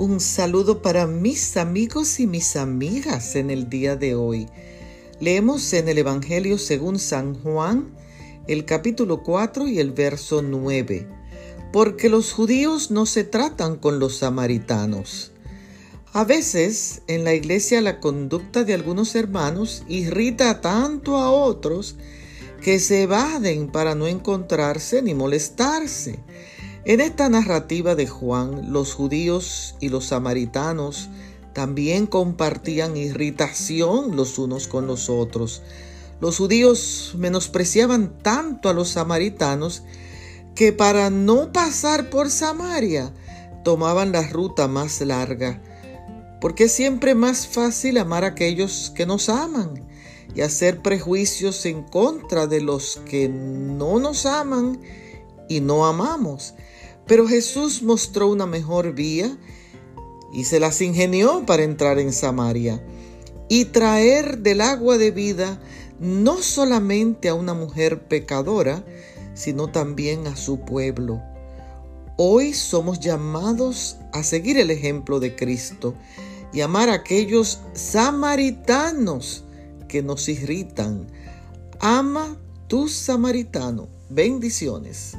Un saludo para mis amigos y mis amigas en el día de hoy. Leemos en el Evangelio según San Juan, el capítulo 4 y el verso 9. Porque los judíos no se tratan con los samaritanos. A veces en la iglesia la conducta de algunos hermanos irrita tanto a otros que se evaden para no encontrarse ni molestarse. En esta narrativa de Juan, los judíos y los samaritanos también compartían irritación los unos con los otros. Los judíos menospreciaban tanto a los samaritanos que para no pasar por Samaria tomaban la ruta más larga, porque es siempre más fácil amar a aquellos que nos aman y hacer prejuicios en contra de los que no nos aman y no amamos. Pero Jesús mostró una mejor vía y se las ingenió para entrar en Samaria y traer del agua de vida no solamente a una mujer pecadora, sino también a su pueblo. Hoy somos llamados a seguir el ejemplo de Cristo y amar a aquellos samaritanos que nos irritan. Ama tu samaritano. Bendiciones.